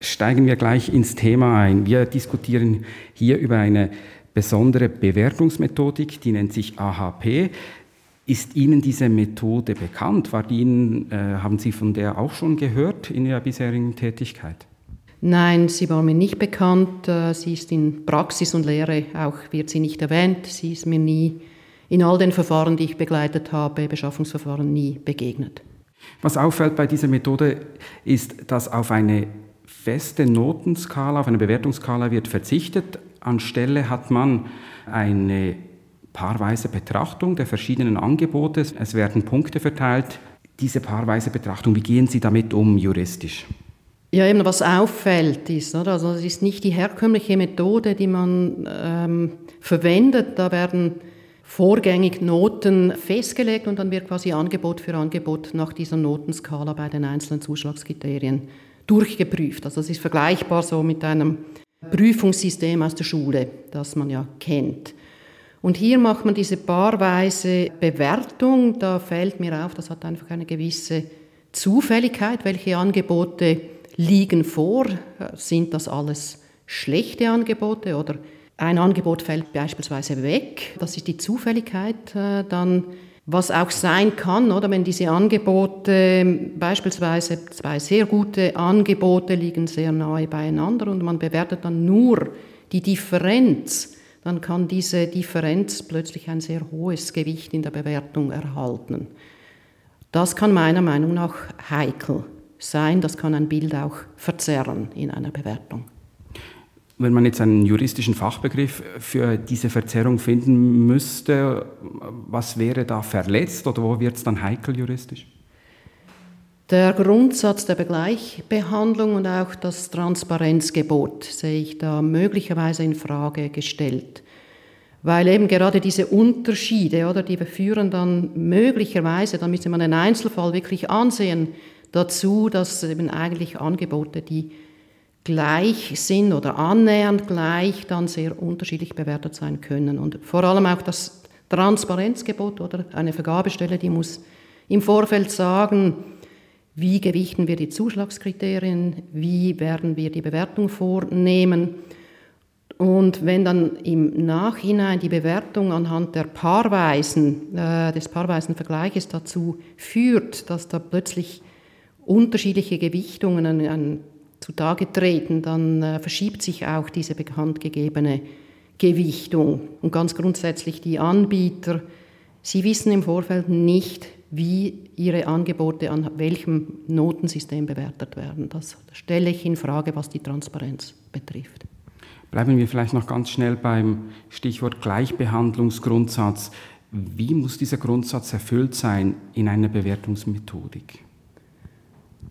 Steigen wir gleich ins Thema ein. Wir diskutieren hier über eine besondere Bewertungsmethodik, die nennt sich AHP. Ist Ihnen diese Methode bekannt? War Ihnen, äh, haben Sie von der auch schon gehört in Ihrer bisherigen Tätigkeit? Nein, sie war mir nicht bekannt. Äh, sie ist in Praxis und Lehre auch, wird sie nicht erwähnt. Sie ist mir nie in all den Verfahren, die ich begleitet habe, Beschaffungsverfahren, nie begegnet. Was auffällt bei dieser Methode ist, dass auf eine feste Notenskala, auf eine Bewertungsskala wird verzichtet. Anstelle hat man eine paarweise Betrachtung der verschiedenen Angebote. Es werden Punkte verteilt. Diese paarweise Betrachtung, wie gehen Sie damit um juristisch? Ja, eben was auffällt ist, oder? also es ist nicht die herkömmliche Methode, die man ähm, verwendet. Da werden vorgängig Noten festgelegt und dann wird quasi Angebot für Angebot nach dieser Notenskala bei den einzelnen Zuschlagskriterien durchgeprüft. Also es ist vergleichbar so mit einem Prüfungssystem aus der Schule, das man ja kennt. Und hier macht man diese paarweise Bewertung. Da fällt mir auf, das hat einfach eine gewisse Zufälligkeit, welche Angebote liegen vor? Sind das alles schlechte Angebote oder ein Angebot fällt beispielsweise weg? Das ist die Zufälligkeit äh, dann was auch sein kann, oder wenn diese Angebote, beispielsweise zwei sehr gute Angebote liegen sehr nahe beieinander und man bewertet dann nur die Differenz, dann kann diese Differenz plötzlich ein sehr hohes Gewicht in der Bewertung erhalten. Das kann meiner Meinung nach heikel sein. Das kann ein Bild auch verzerren in einer Bewertung. Wenn man jetzt einen juristischen Fachbegriff für diese Verzerrung finden müsste, was wäre da verletzt oder wo wird es dann heikel juristisch? Der Grundsatz der Begleichbehandlung und auch das Transparenzgebot sehe ich da möglicherweise in Frage gestellt. Weil eben gerade diese Unterschiede, oder, die führen dann möglicherweise, da müsste man den Einzelfall wirklich ansehen, dazu, dass eben eigentlich Angebote, die gleich sind oder annähernd gleich, dann sehr unterschiedlich bewertet sein können. Und vor allem auch das Transparenzgebot oder eine Vergabestelle, die muss im Vorfeld sagen, wie gewichten wir die Zuschlagskriterien, wie werden wir die Bewertung vornehmen. Und wenn dann im Nachhinein die Bewertung anhand der Paarweisen, äh, des paarweisen Vergleiches dazu führt, dass da plötzlich unterschiedliche Gewichtungen an, an, zutage treten, dann äh, verschiebt sich auch diese bekannt gegebene Gewichtung. Und ganz grundsätzlich die Anbieter, sie wissen im Vorfeld nicht, wie ihre Angebote an welchem Notensystem bewertet werden. Das stelle ich in Frage, was die Transparenz betrifft. Bleiben wir vielleicht noch ganz schnell beim Stichwort Gleichbehandlungsgrundsatz. Wie muss dieser Grundsatz erfüllt sein in einer Bewertungsmethodik?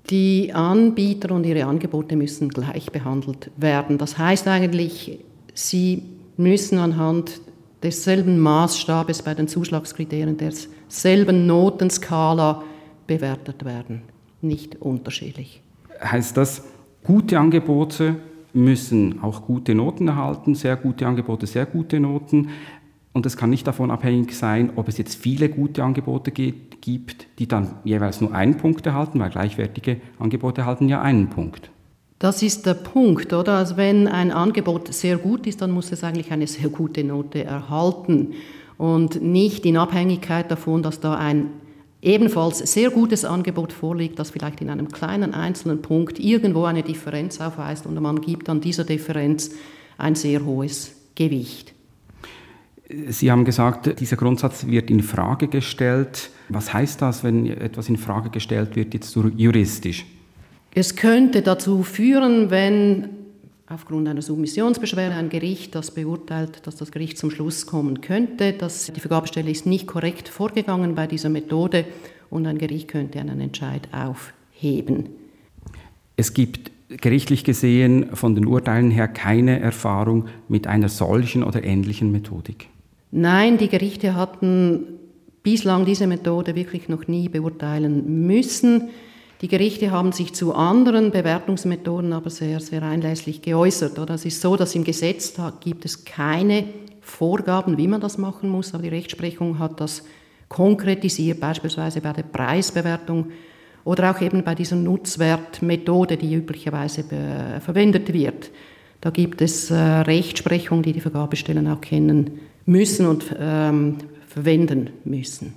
Die Anbieter und ihre Angebote müssen gleich behandelt werden. Das heißt eigentlich, sie müssen anhand desselben Maßstabes bei den Zuschlagskriterien derselben Notenskala bewertet werden, nicht unterschiedlich. Heißt das, gute Angebote müssen auch gute Noten erhalten, sehr gute Angebote, sehr gute Noten. Und es kann nicht davon abhängig sein, ob es jetzt viele gute Angebote gibt, die dann jeweils nur einen Punkt erhalten, weil gleichwertige Angebote erhalten ja einen Punkt. Das ist der Punkt, oder? Also wenn ein Angebot sehr gut ist, dann muss es eigentlich eine sehr gute Note erhalten und nicht in Abhängigkeit davon, dass da ein ebenfalls sehr gutes Angebot vorliegt, das vielleicht in einem kleinen einzelnen Punkt irgendwo eine Differenz aufweist und man gibt an dieser Differenz ein sehr hohes Gewicht. Sie haben gesagt, dieser Grundsatz wird in Frage gestellt. Was heißt das, wenn etwas in Frage gestellt wird, jetzt juristisch? Es könnte dazu führen, wenn aufgrund einer Submissionsbeschwerde ein Gericht das beurteilt, dass das Gericht zum Schluss kommen könnte, dass die Vergabestelle ist nicht korrekt vorgegangen bei dieser Methode und ein Gericht könnte einen Entscheid aufheben. Es gibt gerichtlich gesehen von den Urteilen her keine Erfahrung mit einer solchen oder ähnlichen Methodik. Nein, die Gerichte hatten bislang diese Methode wirklich noch nie beurteilen müssen. Die Gerichte haben sich zu anderen Bewertungsmethoden aber sehr, sehr einlässlich geäußert. Oder es ist so, dass im Gesetz gibt es keine Vorgaben, wie man das machen muss, aber die Rechtsprechung hat das konkretisiert, beispielsweise bei der Preisbewertung Oder auch eben bei dieser Nutzwertmethode, die üblicherweise verwendet wird. Da gibt es äh, Rechtsprechung, die die Vergabestellen auch kennen müssen und ähm, verwenden müssen.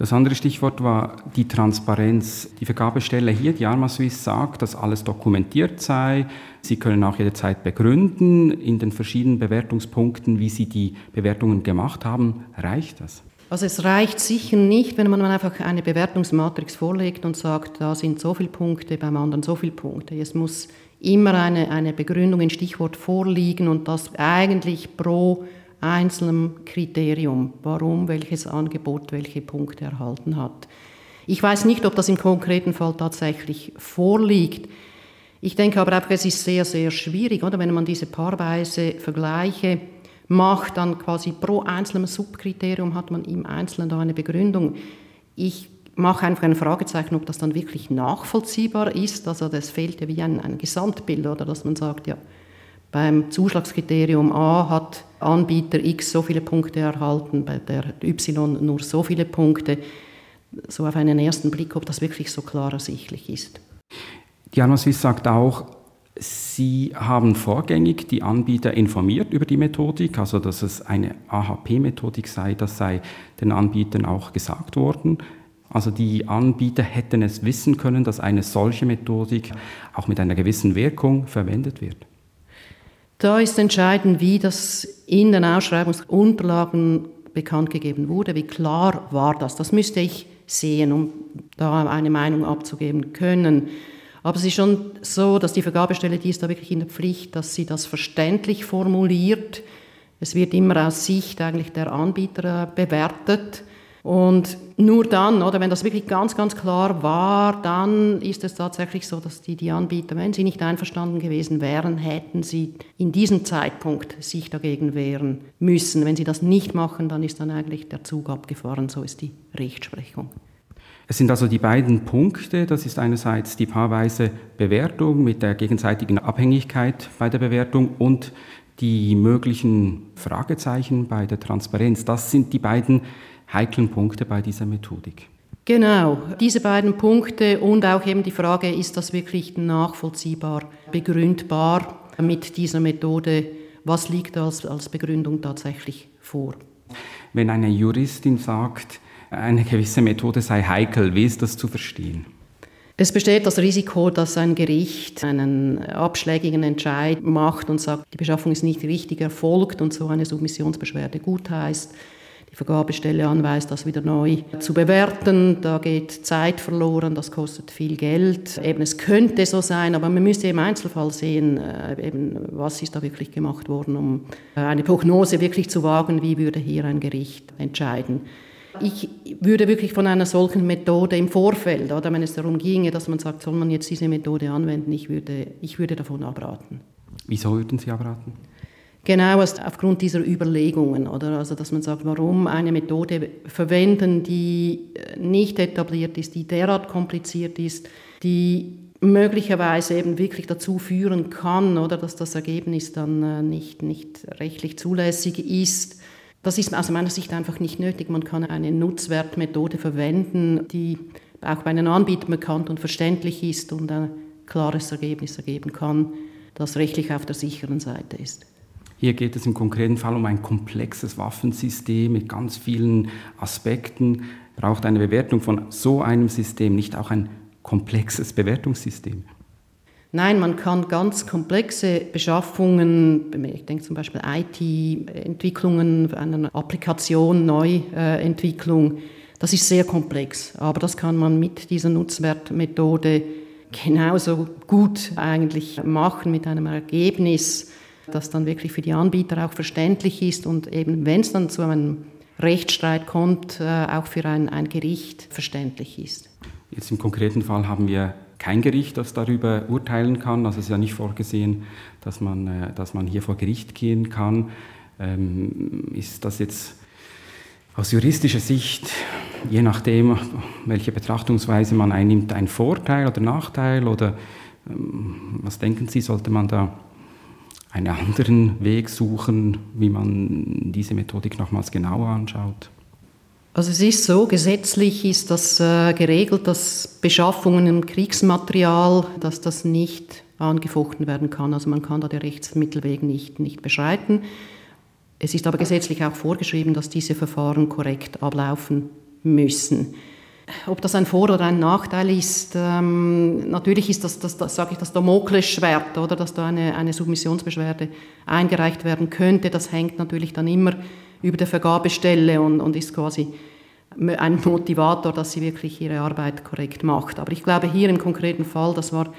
Das andere Stichwort war die Transparenz. Die Vergabestelle hier, die Arma Suisse, sagt, dass alles dokumentiert sei. Sie können auch jederzeit begründen in den verschiedenen Bewertungspunkten, wie Sie die Bewertungen gemacht haben. Reicht das? Also es reicht sicher nicht, wenn man einfach eine Bewertungsmatrix vorlegt und sagt, da sind so viele Punkte, beim anderen so viele Punkte. Es muss immer eine, eine Begründung, ein Stichwort vorliegen und das eigentlich pro einzelnem Kriterium, warum welches Angebot welche Punkte erhalten hat. Ich weiß nicht, ob das im konkreten Fall tatsächlich vorliegt. Ich denke aber auch, es ist sehr, sehr schwierig, oder wenn man diese paarweise Vergleiche macht, dann quasi pro einzelnem Subkriterium hat man im Einzelnen da eine Begründung. Ich mache einfach ein Fragezeichen, ob das dann wirklich nachvollziehbar ist. Also das fehlt ja wie ein, ein Gesamtbild, oder dass man sagt, ja, beim Zuschlagskriterium A hat Anbieter X so viele Punkte erhalten, bei der Y nur so viele Punkte. So auf einen ersten Blick, ob das wirklich so klar ersichtlich ist. Diana Swiss sagt auch, Sie haben vorgängig die Anbieter informiert über die Methodik, also dass es eine AHP-Methodik sei, das sei den Anbietern auch gesagt worden. Also die Anbieter hätten es wissen können, dass eine solche Methodik auch mit einer gewissen Wirkung verwendet wird. Da ist entscheidend, wie das in den Ausschreibungsunterlagen bekannt gegeben wurde, wie klar war das. Das müsste ich sehen, um da eine Meinung abzugeben können. Aber es ist schon so, dass die Vergabestelle, die ist da wirklich in der Pflicht, dass sie das verständlich formuliert. Es wird immer aus Sicht eigentlich der Anbieter äh, bewertet. Und nur dann, oder wenn das wirklich ganz, ganz klar war, dann ist es tatsächlich so, dass die, die Anbieter, wenn sie nicht einverstanden gewesen wären, hätten sie in diesem Zeitpunkt sich dagegen wehren müssen. Wenn sie das nicht machen, dann ist dann eigentlich der Zug abgefahren. So ist die Rechtsprechung. Es sind also die beiden Punkte, das ist einerseits die paarweise Bewertung mit der gegenseitigen Abhängigkeit bei der Bewertung und die möglichen Fragezeichen bei der Transparenz. Das sind die beiden heiklen Punkte bei dieser Methodik. Genau, diese beiden Punkte und auch eben die Frage, ist das wirklich nachvollziehbar, begründbar mit dieser Methode, was liegt als, als Begründung tatsächlich vor? Wenn eine Juristin sagt, eine gewisse Methode sei heikel. Wie ist das zu verstehen? Es besteht das Risiko, dass ein Gericht einen abschlägigen Entscheid macht und sagt, die Beschaffung ist nicht richtig erfolgt und so eine Submissionsbeschwerde gutheißt, die Vergabestelle anweist, das wieder neu zu bewerten. Da geht Zeit verloren, das kostet viel Geld. Eben, es könnte so sein, aber man müsste im Einzelfall sehen, äh, eben, was ist da wirklich gemacht worden, um eine Prognose wirklich zu wagen, wie würde hier ein Gericht entscheiden. Ich würde wirklich von einer solchen Methode im Vorfeld, oder wenn es darum ginge, dass man sagt, soll man jetzt diese Methode anwenden, ich würde, ich würde davon abraten. Wieso würden Sie abraten? Genau aufgrund dieser Überlegungen, oder? Also, dass man sagt, warum eine Methode verwenden, die nicht etabliert ist, die derart kompliziert ist, die möglicherweise eben wirklich dazu führen kann, oder dass das Ergebnis dann äh, nicht, nicht rechtlich zulässig ist das ist aus meiner Sicht einfach nicht nötig. Man kann eine Nutzwertmethode verwenden, die auch bei einem Anbieter bekannt und verständlich ist und ein klares Ergebnis ergeben kann, das rechtlich auf der sicheren Seite ist. Hier geht es im konkreten Fall um ein komplexes Waffensystem mit ganz vielen Aspekten. Braucht eine Bewertung von so einem System nicht auch ein komplexes Bewertungssystem? Nein, man kann ganz komplexe Beschaffungen, ich denke zum Beispiel IT-Entwicklungen, eine Applikation, Neuentwicklung, das ist sehr komplex. Aber das kann man mit dieser Nutzwertmethode genauso gut eigentlich machen mit einem Ergebnis, das dann wirklich für die Anbieter auch verständlich ist und eben, wenn es dann zu einem Rechtsstreit kommt, äh, auch für ein, ein Gericht verständlich ist. Jetzt im konkreten Fall haben wir kein Gericht, das darüber urteilen kann. Also es ist ja nicht vorgesehen, dass man, äh, dass man hier vor Gericht gehen kann. Ähm, ist das jetzt aus juristischer Sicht, je nachdem, welche Betrachtungsweise man einnimmt, ein Vorteil oder Nachteil? Oder ähm, was denken Sie, sollte man da einen anderen Weg suchen, wie man diese Methodik nochmals genauer anschaut? Also es ist so, gesetzlich ist das äh, geregelt, dass Beschaffungen im Kriegsmaterial, dass das nicht angefochten werden kann. Also man kann da den Rechtsmittelweg nicht, nicht beschreiten. Es ist aber gesetzlich auch vorgeschrieben, dass diese Verfahren korrekt ablaufen müssen. Ob das ein Vor- oder ein Nachteil ist, ähm, natürlich ist das, das, das sage ich, das Damoklesschwert, oder, dass da eine, eine Submissionsbeschwerde eingereicht werden könnte. Das hängt natürlich dann immer über der Vergabestelle und, und ist quasi ein Motivator, dass sie wirklich ihre Arbeit korrekt macht. Aber ich glaube, hier im konkreten Fall, das war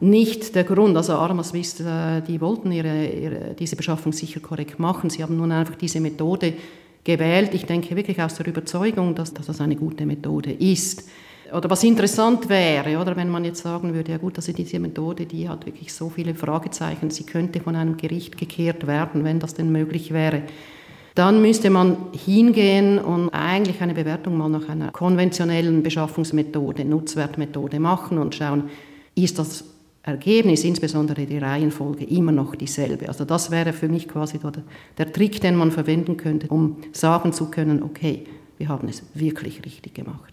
nicht der Grund. Also Arma Swiss, äh, die wollten ihre, ihre, diese Beschaffung sicher korrekt machen. Sie haben nun einfach diese Methode gewählt. Ich denke wirklich aus der Überzeugung, dass, dass das eine gute Methode ist. Oder was interessant wäre, oder wenn man jetzt sagen würde, ja gut, also diese Methode, die hat wirklich so viele Fragezeichen, sie könnte von einem Gericht gekehrt werden, wenn das denn möglich wäre. Dann müsste man hingehen und eigentlich eine Bewertung mal nach einer konventionellen Beschaffungsmethode, Nutzwertmethode machen und schauen, ist das Ergebnis, insbesondere die Reihenfolge, immer noch dieselbe. Also das wäre für mich quasi der, Trick, den man verwenden könnte, um sagen zu können, okay, wir haben es wirklich richtig gemacht.